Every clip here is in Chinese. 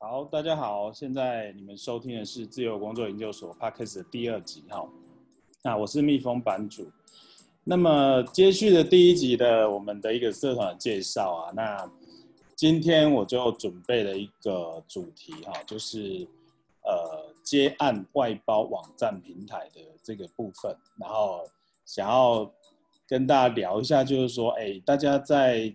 好，大家好，现在你们收听的是自由工作研究所 Podcast 的第二集哈。那我是蜜蜂版主。那么接续的第一集的我们的一个社团介绍啊，那今天我就准备了一个主题哈，就是呃接案外包网站平台的这个部分，然后想要跟大家聊一下，就是说，哎，大家在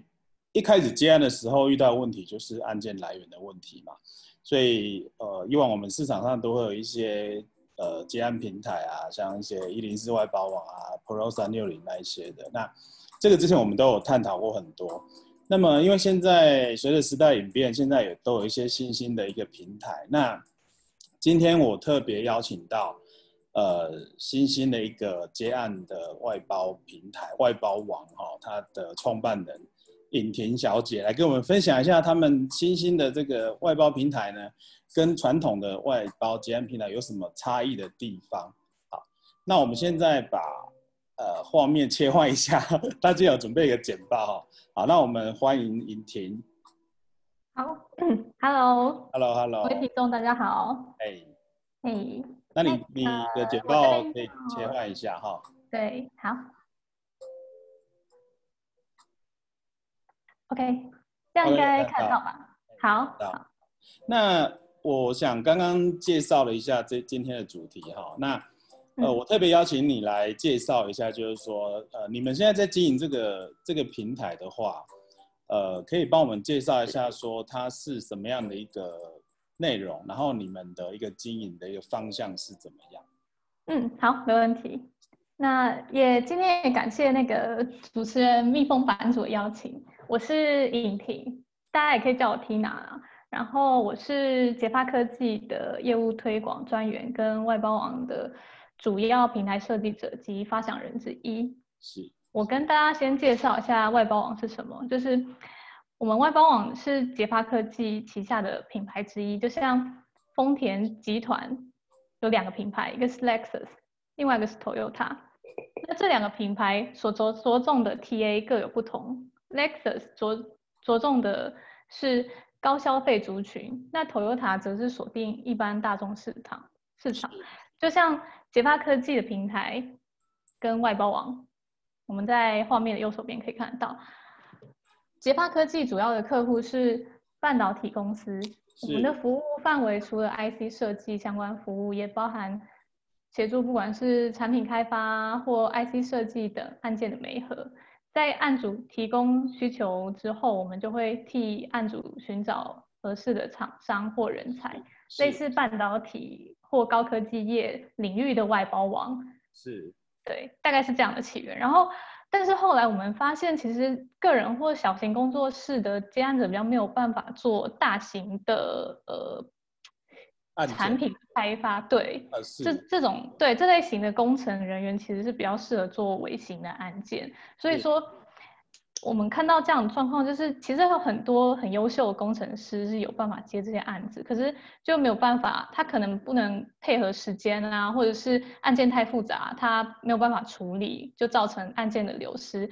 一开始接案的时候遇到问题就是案件来源的问题嘛，所以呃，以往我们市场上都会有一些。呃，接案平台啊，像一些一零四外包网啊，Pro 三六零那一些的，那这个之前我们都有探讨过很多。那么，因为现在随着时代演变，现在也都有一些新兴的一个平台。那今天我特别邀请到呃新兴的一个接案的外包平台外包网哈，它的创办人尹婷小姐来跟我们分享一下他们新兴的这个外包平台呢。跟传统的外包接案平台有什么差异的地方？好，那我们现在把呃画面切换一下，大家有准备一个简报哈。好，那我们欢迎尹婷。好，Hello，Hello，Hello，各位听众大家好。哎，哎，那你你的简报可以切换一下哈。对，好。OK，这样应该看到吧？好，好，那。我想刚刚介绍了一下这今天的主题哈，那呃我特别邀请你来介绍一下，就是说呃你们现在在经营这个这个平台的话，呃可以帮我们介绍一下说它是什么样的一个内容，然后你们的一个经营的一个方向是怎么样？嗯，好，没问题。那也今天也感谢那个主持人蜜蜂版主的邀请，我是尹婷，大家也可以叫我 Tina。然后我是捷发科技的业务推广专员，跟外包网的主要平台设计者及发想人之一。是我跟大家先介绍一下外包网是什么，就是我们外包网是捷发科技旗下的品牌之一，就像丰田集团有两个品牌，一个是 Lexus，另外一个是 Toyota。那这两个品牌所着着重的 TA 各有不同，Lexus 着着重的是。高消费族群，那 Toyota 则是锁定一般大众市场市场。就像捷发科技的平台跟外包网，我们在画面的右手边可以看得到，捷发科技主要的客户是半导体公司。我们的服务范围除了 IC 设计相关服务，也包含协助不管是产品开发或 IC 设计等案件的媒合。在案主提供需求之后，我们就会替案主寻找合适的厂商或人才，类似半导体或高科技业领域的外包网。是，对，大概是这样的起源。然后，但是后来我们发现，其实个人或小型工作室的接案者比较没有办法做大型的呃。产品。开发对，这这种对这类型的工程人员其实是比较适合做微型的案件，所以说我们看到这样的状况，就是其实有很多很优秀的工程师是有办法接这些案子，可是就没有办法，他可能不能配合时间啊，或者是案件太复杂，他没有办法处理，就造成案件的流失，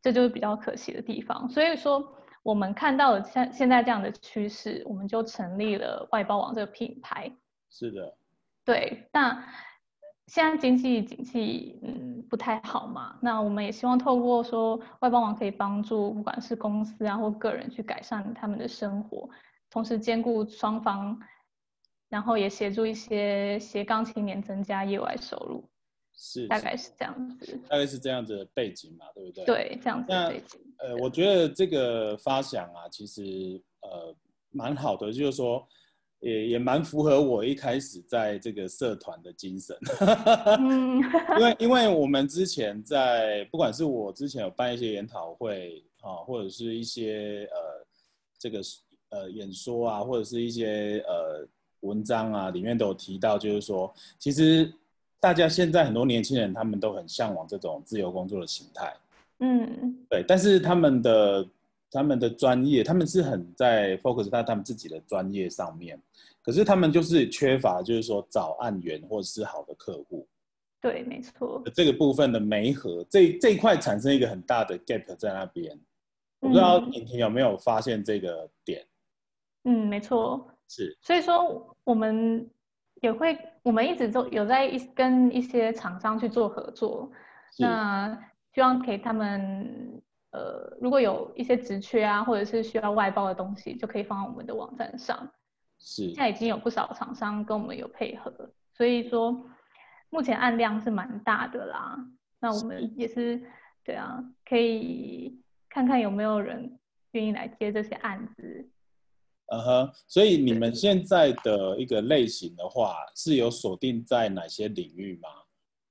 这就是比较可惜的地方，所以说。我们看到了像现在这样的趋势，我们就成立了外包网这个品牌。是的，对。那现在经济景气嗯不太好嘛，那我们也希望透过说外包网可以帮助不管是公司啊或个人去改善他们的生活，同时兼顾双方，然后也协助一些斜杠青年增加业外收入。是，大概是这样子，大概是这样子的背景嘛，对不对？对，这样子的背景。呃，我觉得这个发想啊，其实呃蛮好的，就是说也也蛮符合我一开始在这个社团的精神。嗯，因为因为我们之前在不管是我之前有办一些研讨会啊，或者是一些呃这个呃演说啊，或者是一些呃文章啊，里面都有提到，就是说其实。大家现在很多年轻人，他们都很向往这种自由工作的形态。嗯，对。但是他们的他们的专业，他们是很在 focus 在他们自己的专业上面，可是他们就是缺乏，就是说找案源或者是好的客户。对，没错。这个部分的媒合，这这一块产生一个很大的 gap 在那边。我不知道婷婷有没有发现这个点？嗯，没错。是，所以说我们也会，我们一直都有在一跟一些厂商去做合作，那希望给他们，呃，如果有一些职缺啊，或者是需要外包的东西，就可以放在我们的网站上。是现在已经有不少厂商跟我们有配合，所以说目前案量是蛮大的啦。那我们也是，对啊，可以看看有没有人愿意来接这些案子。嗯哼，所以你们现在的一个类型的话，是有锁定在哪些领域吗？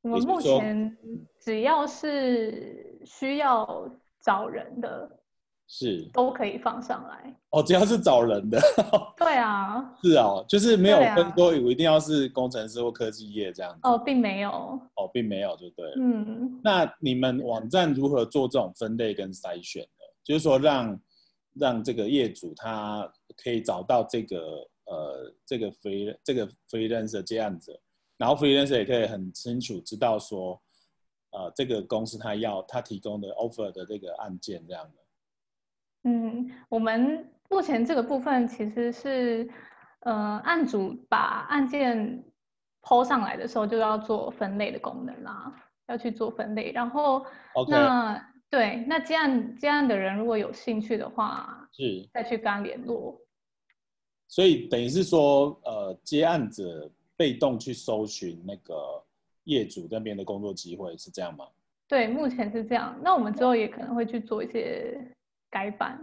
我们目前只要是需要找人的，是都可以放上来。哦，只要是找人的，对啊，是哦，就是没有分说我一定要是工程师或科技业这样子。哦，并没有，哦，并没有，就对了。嗯，那你们网站如何做这种分类跟筛选呢？就是说让让这个业主他可以找到这个呃这个 free 这个 freelancer 接案者，然后 freelancer 也可以很清楚知道说，呃这个公司他要他提供的 offer 的这个案件这样的。嗯，我们目前这个部分其实是，呃，案主把案件抛上来的时候就要做分类的功能啦，要去做分类。然后那对，那接案接案的人如果有兴趣的话，是，再去跟他联络。所以等于是说，呃，接案者被动去搜寻那个业主那边的工作机会，是这样吗？对，目前是这样。那我们之后也可能会去做一些改版，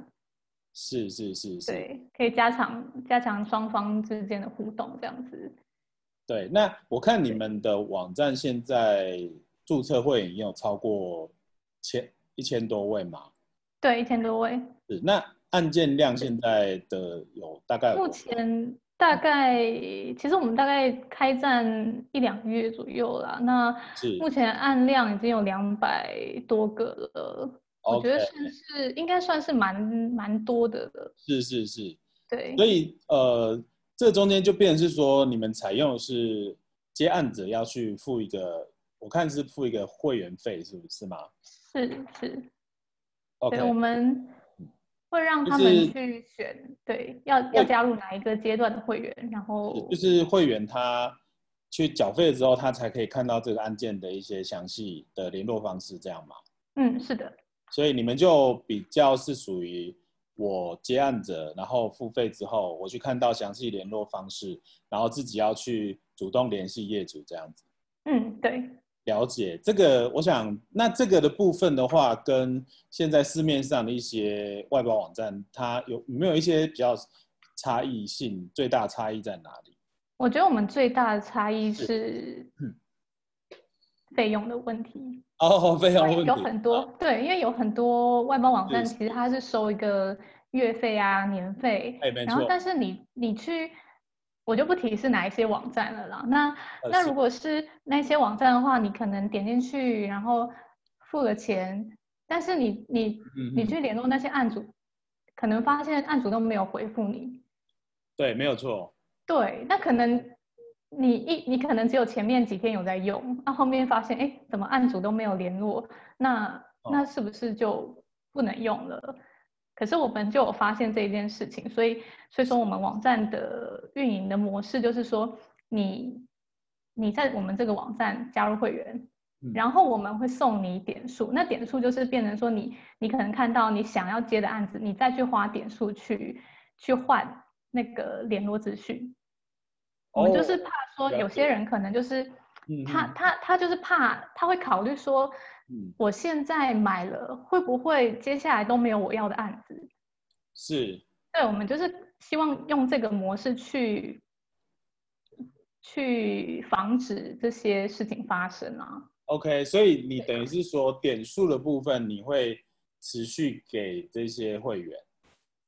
是是是是。对，可以加强加强双方之间的互动，这样子。对，那我看你们的网站现在注册会员已经有超过千一千多位嘛？对，一千多位。是，那案件量现在的有大概有目前大概，其实我们大概开战一两个月左右啦。那目前案量已经有两百多个了，我觉得算是应该算是蛮蛮多的了。是是是，对所以呃，这中间就变成是说，你们采用的是接案者要去付一个，我看是付一个会员费，是不是吗是是我们会让他们就是去选，对，要要加入哪一个阶段的会员，然后就是会员他去缴费之后，他才可以看到这个案件的一些详细的联络方式，这样吗？嗯，是的，所以你们就比较是属于我接案者，然后付费之后，我去看到详细联络方式，然后自己要去主动联系业主这样子。嗯，对。了解这个，我想那这个的部分的话，跟现在市面上的一些外包网站，它有有没有一些比较差异性？最大差异在哪里？我觉得我们最大的差异是费用的问题。哦，费用问题有很多对，因为有很多外包网站其实它是收一个月费啊、年费，哎没然后但是你你去，我就不提是哪一些网站了啦。那那如果是那些网站的话，你可能点进去，然后付了钱，但是你你你去联络那些案主，可能发现案主都没有回复你。对，没有错。对，那可能你一你可能只有前面几天有在用，那后面发现哎，怎么案主都没有联络，那哦那是不是就不能用了？可是我们就有发现这一件事情，所以所以说我们网站的运营的模式就是说，你你在我们这个网站加入会员，嗯。然后我们会送你点数，那点数就是变成说你你可能看到你想要接的案子，你再去花点数去去换那个联络资讯。我们就是哦怕说有些人可能就是嗯他嗯。他他就是怕他会考虑说，嗯我现在买了会不会接下来都没有我要的案子？是对，我们就是希望用这个模式去去防止这些事情发生啊。OK，所以你等于是说点数的部分你会持续给这些会员，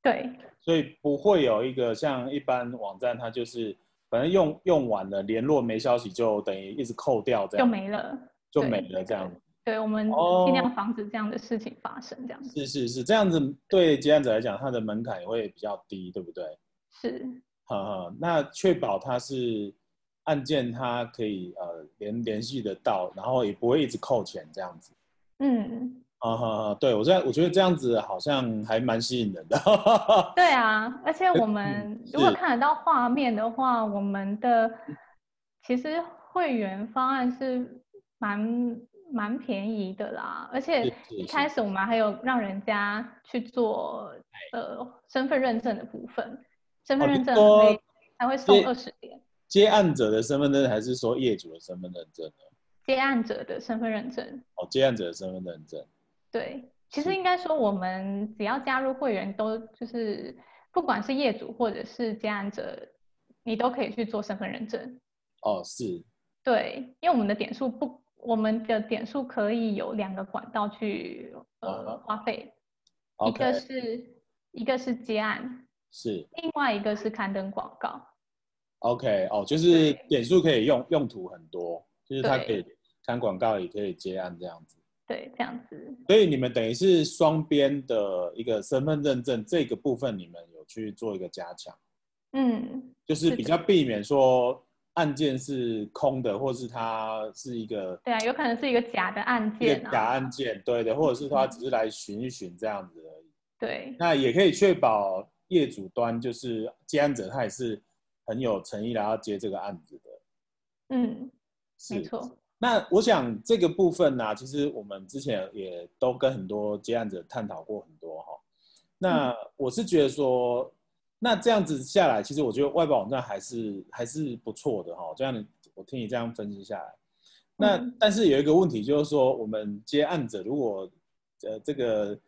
对所以不会有一个像一般网站，它就是反正用用完了联络没消息就等于一直扣掉这样就，没了。就没了这样。对，我们哦尽量防止这样的事情发生，这样子是是是，这样子对接案者来讲，它的门槛也会比较低，对不对？是呵呵，那确保它是案件，它可以呃联联系得到，然后也不会一直扣钱这样子。嗯，啊哈，对我在我觉得这样子好像还蛮吸引人的。对啊，而且我们如果看得到画面的话，我们的其实会员方案是蛮蛮便宜的啦。而且一开始我们还有让人家去做呃身份认证的部分，身份认证还会送二十点。接案者的身份证还是说业主的身份认证呢？接案者的身份认证。哦，接案者的身份认证。对，其实应该说，我们只要加入会员，都就是不管是业主或者是接案者，你都可以去做身份认证。哦，是。对，因为我们的点数不，我们的点数可以有两个管道去呃花费，一个是一个是接案，是，另外一个是刊登广告。OK，哦，就是点数可以用用途很多，就是它可以看广告，也可以接案这样子。对，这样子。所以你们等于是双边的一个身份认证这个部分，你们有去做一个加强。嗯，就是比较避免说案件是空的，或是它是一个。对啊，有可能是一个假的案件。假案件，对的，或者是他只是来寻一寻这样子而已。对。那也可以确保业主端就是接案者，他也是很有诚意来要接这个案子的。嗯，没错。那我想这个部分呢，其实我们之前也都跟很多接案者探讨过很多哈。那我是觉得说，那这样子下来，其实我觉得外包网站还是还是不错的哈。这样我听你这样分析下来，那但是有一个问题就是说，我们接案者如果呃这个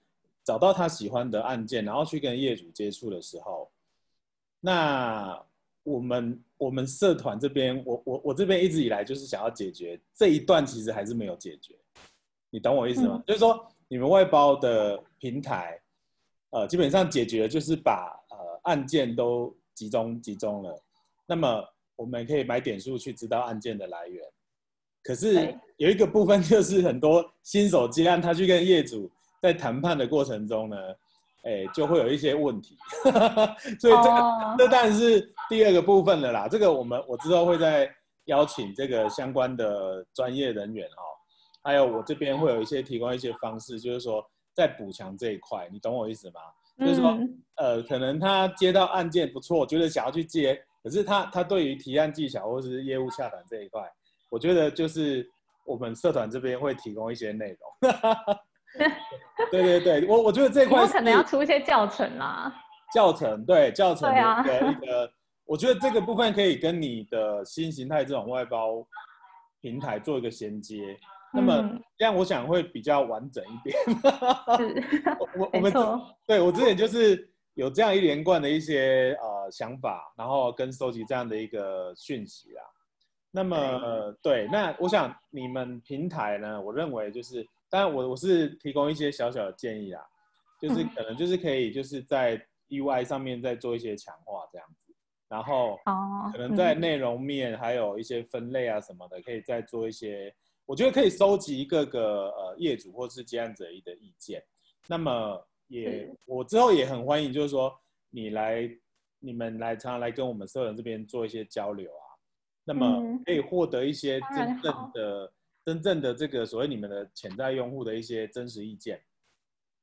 找到他喜欢的案件，然后去跟业主接触的时候，那我们。我们社团这边，我我我这边一直以来就是想要解决这一段，其实还是没有解决。你懂我意思吗？就是说，你们外包的平台，呃，基本上解决就是把呃案件都集中集中了。那么我们可以买点数去知道案件的来源。可是有一个部分就是很多新手接案，他去跟业主在谈判的过程中呢。哎，就会有一些问题，所以这个 这当然是第二个部分了啦。这个我们我之后会再邀请这个相关的专业人员哦，还有我这边会有一些提供一些方式，就是说在补强这一块，你懂我意思吗？就是说，呃，可能他接到案件不错，觉得想要去接，可是他他对于提案技巧或者是业务洽谈这一块，我觉得就是我们社团这边会提供一些内容。对对对，我我觉得这块可能要出一些教程啦。教程对教程的一个，我觉得这个部分可以跟你的新形态这种外包平台做一个衔接。那么这样我想会比较完整一点。我我们对我之前就是有这样一连贯的一些呃想法，然后跟收集这样的一个讯息啊。那么对，那我想你们平台呢，我认为就是。当然，我我是提供一些小小的建议啊，就是可能就是可以就是在 UI 上面再做一些强化这样子，然后可能在内容面还有一些分类啊什么的，可以再做一些，我觉得可以收集各个呃业主或是接案者的意见。那么也我之后也很欢迎，就是说你来你们来常常来跟我们社人这边做一些交流啊，那么可以获得一些真正的。真正的这个所谓你们的潜在用户的一些真实意见，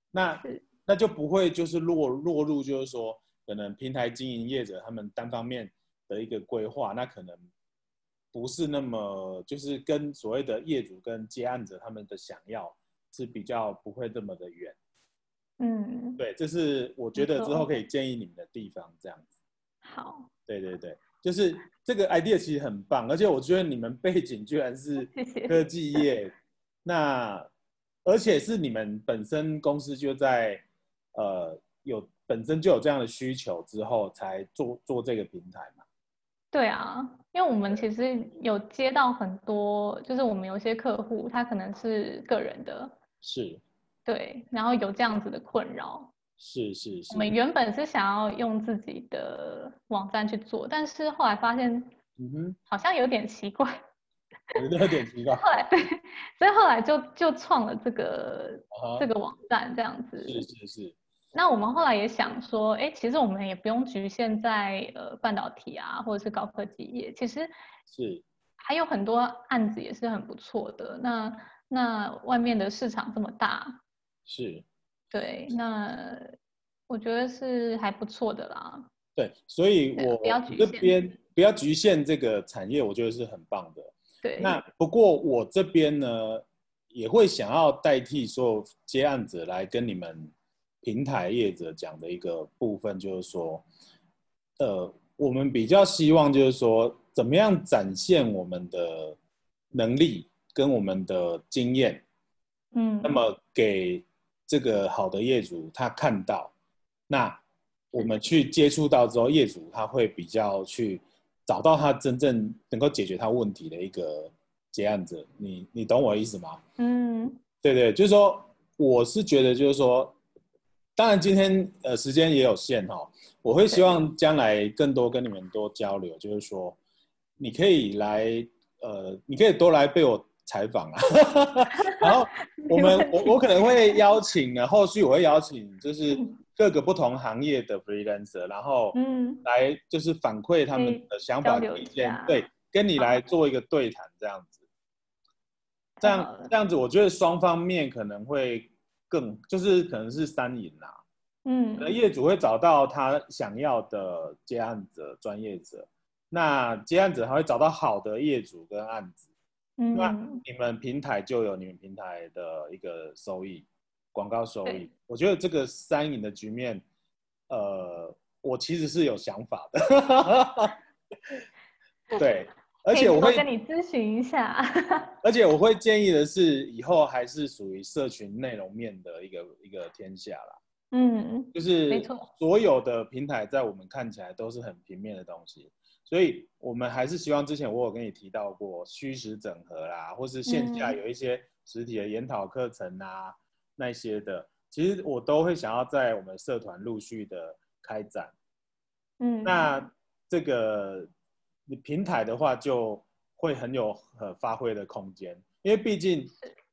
那那就不会就是落落入就是说可能平台经营业者他们单方面的一个规划，那可能不是那么就是跟所谓的业主跟接案者他们的想要是比较不会这么的远。嗯，对，这是我觉得之后可以建议你们的地方，这样子。好。对对对。就是这个 idea 其实很棒，而且我觉得你们背景居然是科技业，那而且是你们本身公司就在呃有本身就有这样的需求之后才做做这个平台嘛？对啊，因为我们其实有接到很多，就是我们有些客户他可能是个人的，是，对，然后有这样子的困扰。是是是，我们原本是想要用自己的网站去做，但是后来发现，嗯哼，好像有点奇怪，有点奇怪。后来对，所以后来就就创了这个这个网站这样子。是是是。那我们后来也想说，哎，其实我们也不用局限在呃半导体啊，或者是高科技业，其实是还有很多案子也是很不错的。那那外面的市场这么大。是，对，那我觉得是还不错的啦。对，所以我不要这边不要局限这个产业，我觉得是很棒的。对，那不过我这边呢，也会想要代替所有接案子来跟你们平台业者讲的一个部分，就是说，呃，我们比较希望就是说，怎么样展现我们的能力跟我们的经验，嗯，那么给这个好的业主他看到，那我们去接触到之后，业主他会比较去找到他真正能够解决他问题的一个结案者。你你懂我的意思吗？嗯对对，就是说，我是觉得就是说，当然今天呃时间也有限哈、我会希望将来更多跟你们多交流，就是说，你可以来呃，你可以多来被我采访啊，然后我们我我可能会邀请呢，后续我会邀请就是各个不同行业的 freelancer，然后嗯。来就是反馈他们的想法意见，对，跟你来做一个对谈这样子。这样这样子，我觉得双方面可能会更，就是可能是三赢啦。可能嗯业主会找到他想要的接案者、专业者，那接案者还会找到好的业主跟案子，那嗯，你们平台就有你们平台的一个收益，广告收益。我觉得这个三赢的局面，呃，我其实是有想法的。对，而且我会跟你咨询一下。而且我会建议的是，以后还是属于社群内容面的一个一个天下啦。嗯就是没错所有的平台在我们看起来都是很平面的东西，所以我们还是希望之前我有跟你提到过虚实整合啦，或是线下嗯有一些实体的研讨课程啊、那些的，其实我都会想要在我们社团陆续的开展。嗯，那这个你平台的话，就会很有呃发挥的空间，因为毕竟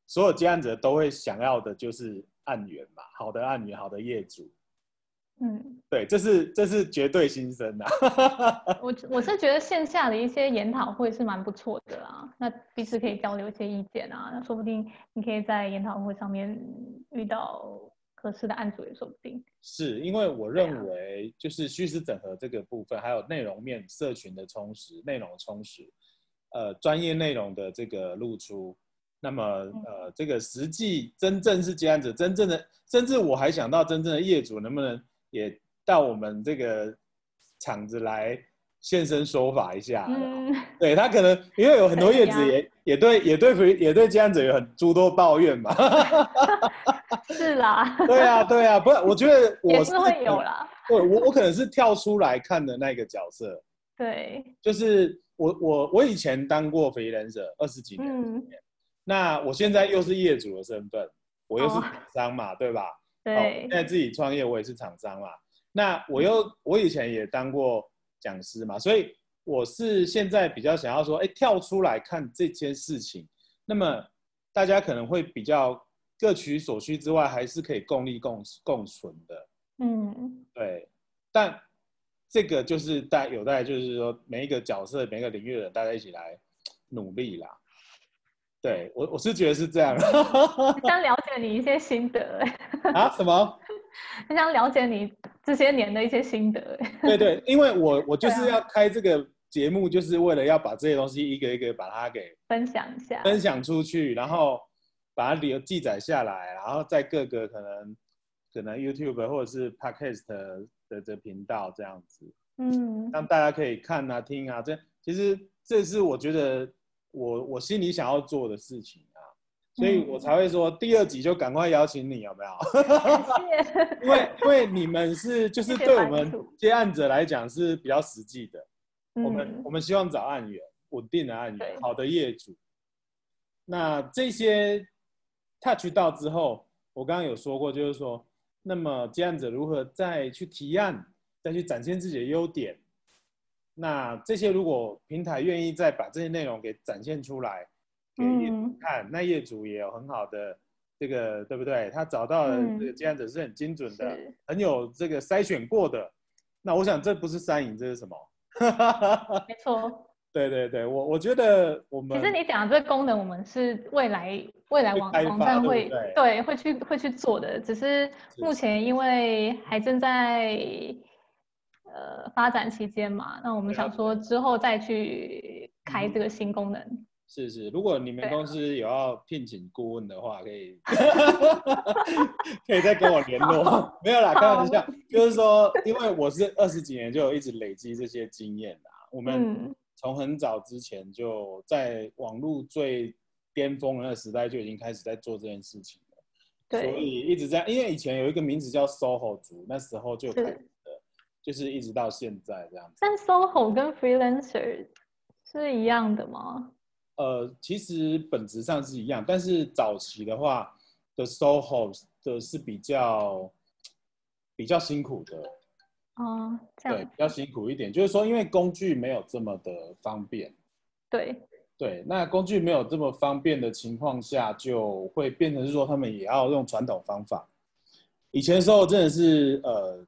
所有接案者都会想要的就是案源嘛，好的案源，好的业主，嗯，对，这是这是绝对新生呐、我我是觉得线下的一些研讨会是蛮不错的啦，那彼此可以交流一些意见啊，那说不定你可以在研讨会上面遇到合适的案主也说不定。是因为我认为就是虚实整合这个部分，还有内容面、社群的充实、内容充实，呃，专业内容的这个露出。那么，呃，这个实际真正是接案者，真正的，甚至我还想到真正的业主能不能也到我们这个场子来现身说法一下？嗯，对他可能因为有很多业主也也对也对也对这样子有很诸多抱怨嘛。是啦，对啊，对啊，不是，我觉得我也是会有啦。对我我可能是跳出来看的那个角色，对，就是我我我以前当过 freelancer 二十几年，嗯，那我现在又是业主的身份，我又是哦厂商嘛，对吧？哦，对现，在自己创业，我也是厂商嘛。那我又我以前也当过讲师嘛，所以我是现在比较想要说，哎，跳出来看这件事情，那么大家可能会比较各取所需之外，还是可以共利共共存的。嗯，对，但这个就是待有待就是说每一个角色、每一个领域的人，大家一起来努力啦。对我我是觉得是这样 很想了解你一些心得、欸，啊？什么？很想了解你这些年的一些心得、欸。对对，因为我我就是要开这个节目，就是为了要把这些东西一个一个把它给分享一下。分享出去，然后把它留记载下来，然后在各个可能可能 YouTube 或者是 Podcast 的的频道这样子。嗯，让大家可以看啊、听啊，这其实这是我觉得我我心里想要做的事情啊，所以我才会说第二集就赶快邀请你，有没有？因为因为你们是就是对我们接案者来讲是比较实际的，我们嗯我们希望找案源，稳定的案源，好的业主。那这些 touch 到之后，我刚刚有说过，就是说，那么接案者如何再去提案，再去展现自己的优点。那这些如果平台愿意再把这些内容给展现出来，给业主嗯看，那业主也有很好的这个，对不对？他找到的嗯这个接案者是很精准的，是很有这个筛选过的。那我想这不是三赢，这是什么？没错，对对对，我我觉得我们其实你讲的这个功能，我们是未来未来网网站会对会去会去做的，只是目前因为还正在呃发展期间嘛，那我们想说之后再去开这个新功能。是是，如果你们公司有要聘请顾问的话，可以 可以再跟我联络。没有啦，开玩笑，就是说，因为我是二十几年就有一直累积这些经验啦。我们嗯，从很早之前就在网络最巅峰的那个时代就已经开始在做这件事情了，对所，以一直在，因为以前有一个名字叫 SOHO 族，那时候就开是始的，就是一直到现在这样子。但 SOHO 跟 freelancer 是一样的吗？呃，其实本质上是一样，但是早期的话的 SOHO 的是比较比较辛苦的，哦，这对，比较辛苦一点。就是说，因为工具没有这么的方便，对，对，那工具没有这么方便的情况下，就会变成是说他们也要用传统方法。以前的时候真的是呃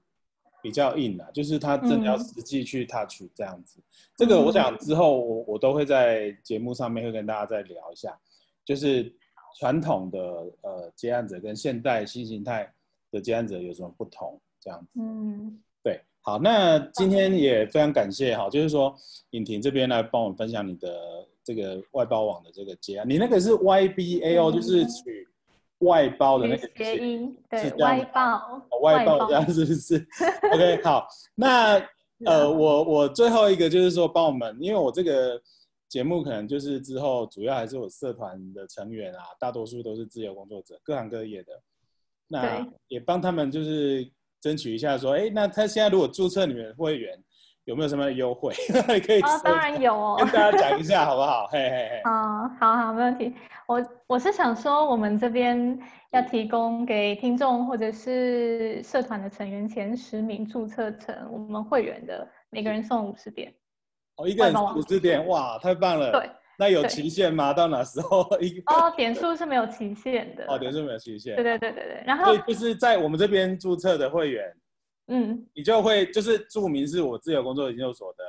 比较硬啊，就是他真的要嗯实际去 touch 这样子。这个我想之后我我都会在节目上面会跟大家再聊一下，就是传统的呃接案者跟现代新形态的接案者有什么不同这样子。嗯，对，好，那今天也非常感谢哈，就是说尹婷这边来帮我们分享你的这个外包网的这个结案，你那个是 YBAO，、嗯。就是取外包的那个谐音，对外包哦，外包这样是不是？OK，好，那呃，我我最后一个就是说帮我们，因为我这个节目可能就是之后主要还是我社团的成员啊，大多数都是自由工作者，各行各业的，那也帮他们就是争取一下说，哎，那他现在如果注册你们会员，有没有什么优惠？可以哦，当然有哦跟。大家讲一下好不好？嘿 嘿嘿，啊，好好，没问题。我我是想说，我们这边要提供给听众或者是社团的成员前十名注册成我们会员的，每个人送五十点。哦，一个人五十点，哇，太棒了。对，那有期限吗？到哪时候一？哦，点数是没有期限的。哦，点数没有期限。对对对对对。然后所以，就是在我们这边注册的会员，嗯，你就会就是注明是我自由工作研究所的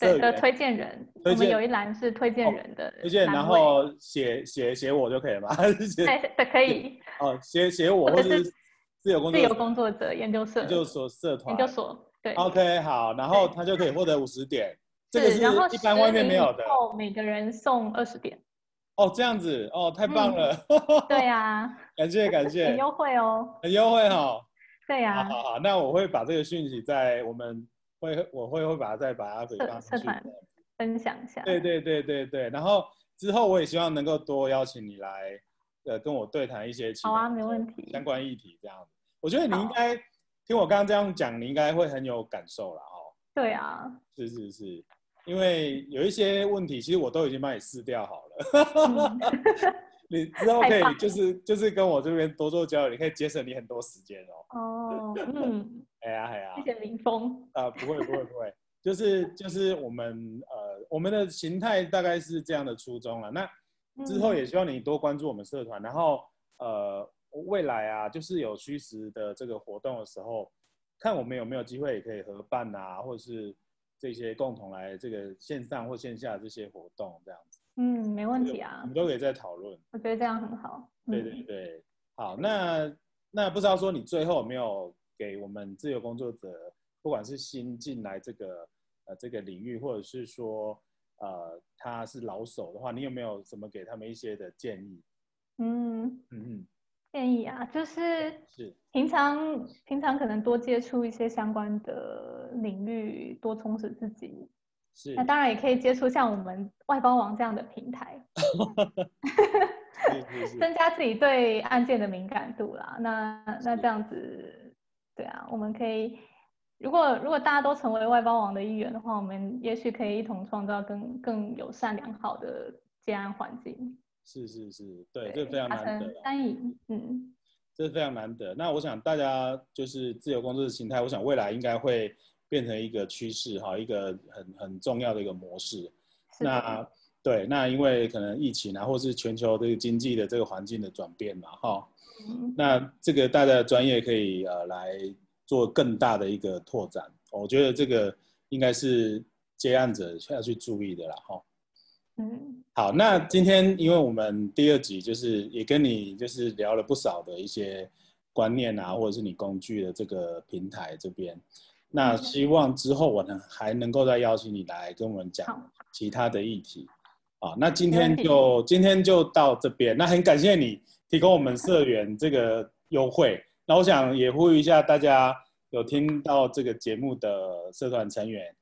对的推荐人，我们有一栏是推荐人的推荐，然后写写写我就可以了吗？还是写对对可以，哦写写我或者是或者是自由工作自由工作者研究社研究所社团研究所对。OK 好，然后他就可以获得五十点，这个是一般外面没有的10名以后每个人送二十点。哦，这样子哦，太棒了，对呀、感谢感谢很，优惠哦。很优惠哈。对呀、好好好，那我会把这个讯息在我们会我会会把它再把它给社放上去。社团分享一下。对对对对对，然后之后我也希望能够多邀请你来，呃，跟我对谈一些好啊，没问题。相关议题这样子。我觉得你应该听我刚刚这样讲，你应该会很有感受了哦。对啊，是是是，因为有一些问题，其实我都已经帮你试掉好了。嗯 你之后可以就是就是跟我这边多做交流，你可以节省你很多时间哦。哦，嗯，哎呀哎呀，谢谢林峰。啊，不会不会不会，就是就是我们呃我们的形态大概是这样的初衷了。那之后嗯也希望你多关注我们社团，然后呃未来啊，就是有虚实的这个活动的时候，看我们有没有机会也可以合办啊，或者是这些共同来这个线上或线下这些活动这样子，嗯，没问题我啊们，都可以再讨论。我觉得这样很好。对对嗯，对，好，那那不知道说你最后有没有给我们自由工作者，不管是新进来这个呃这个领域，或者是说呃他是老手的话，你有没有什么给他们一些的建议？嗯，嗯嗯，建议啊，就是是平常平常可能多接触一些相关的领域，多充实自己。是那当然也可以接触像我们外包网这样的平台，是是是，增加自己对案件的敏感度啦。那那这样子，对啊，我们可以，如果如果大家都成为外包网的一员的话，我们也许可以一同创造更更友善良好的接案环境。是是是，对，这非常难得啊，三赢，嗯，这非常难得。那我想大家就是自由工作的形态，我想未来应该会变成一个趋势哈，一个很很重要的一个模式。那对，那因为可能疫情啊，或是全球这个经济的这个环境的转变嘛，哈，嗯那这个大家的专业可以呃来做更大的一个拓展。我觉得这个应该是接案者要去注意的啦，哈。嗯，好，那今天因为我们第二集就是也跟你就是聊了不少的一些观念啊，或者是你工具的这个平台这边，那希望之后我呢还能够再邀请你来跟我们讲其他的议题。啊，那今天就今天就到这边，那很感谢你提供我们社 员这个优惠。那我想也呼吁一下大家，有听到这个节目的社团成员。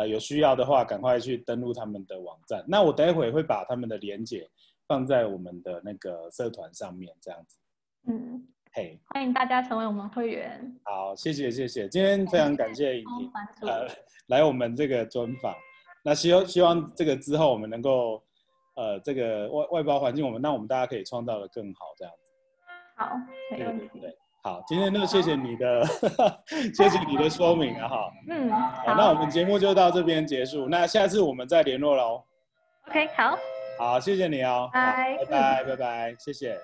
呃，有需要的话，赶快去登录他们的网站。那我待会会把他们的连接放在我们的那个社团上面，这样子。嗯，嘿，欢迎大家成为我们会员。好，谢谢谢谢，今天非常感谢尹婷呃来我们这个专访。那希望希望这个之后我们能够呃这个外外包环境，我们让我们大家可以创造的更好，这样子。好，没问题。好，今天就谢谢你的，谢谢你的说明啊，哈。嗯，好，那我们节目就到这边结束，那下次我们再联络喽。OK，好。好，谢谢你哦。拜拜拜拜拜，谢谢。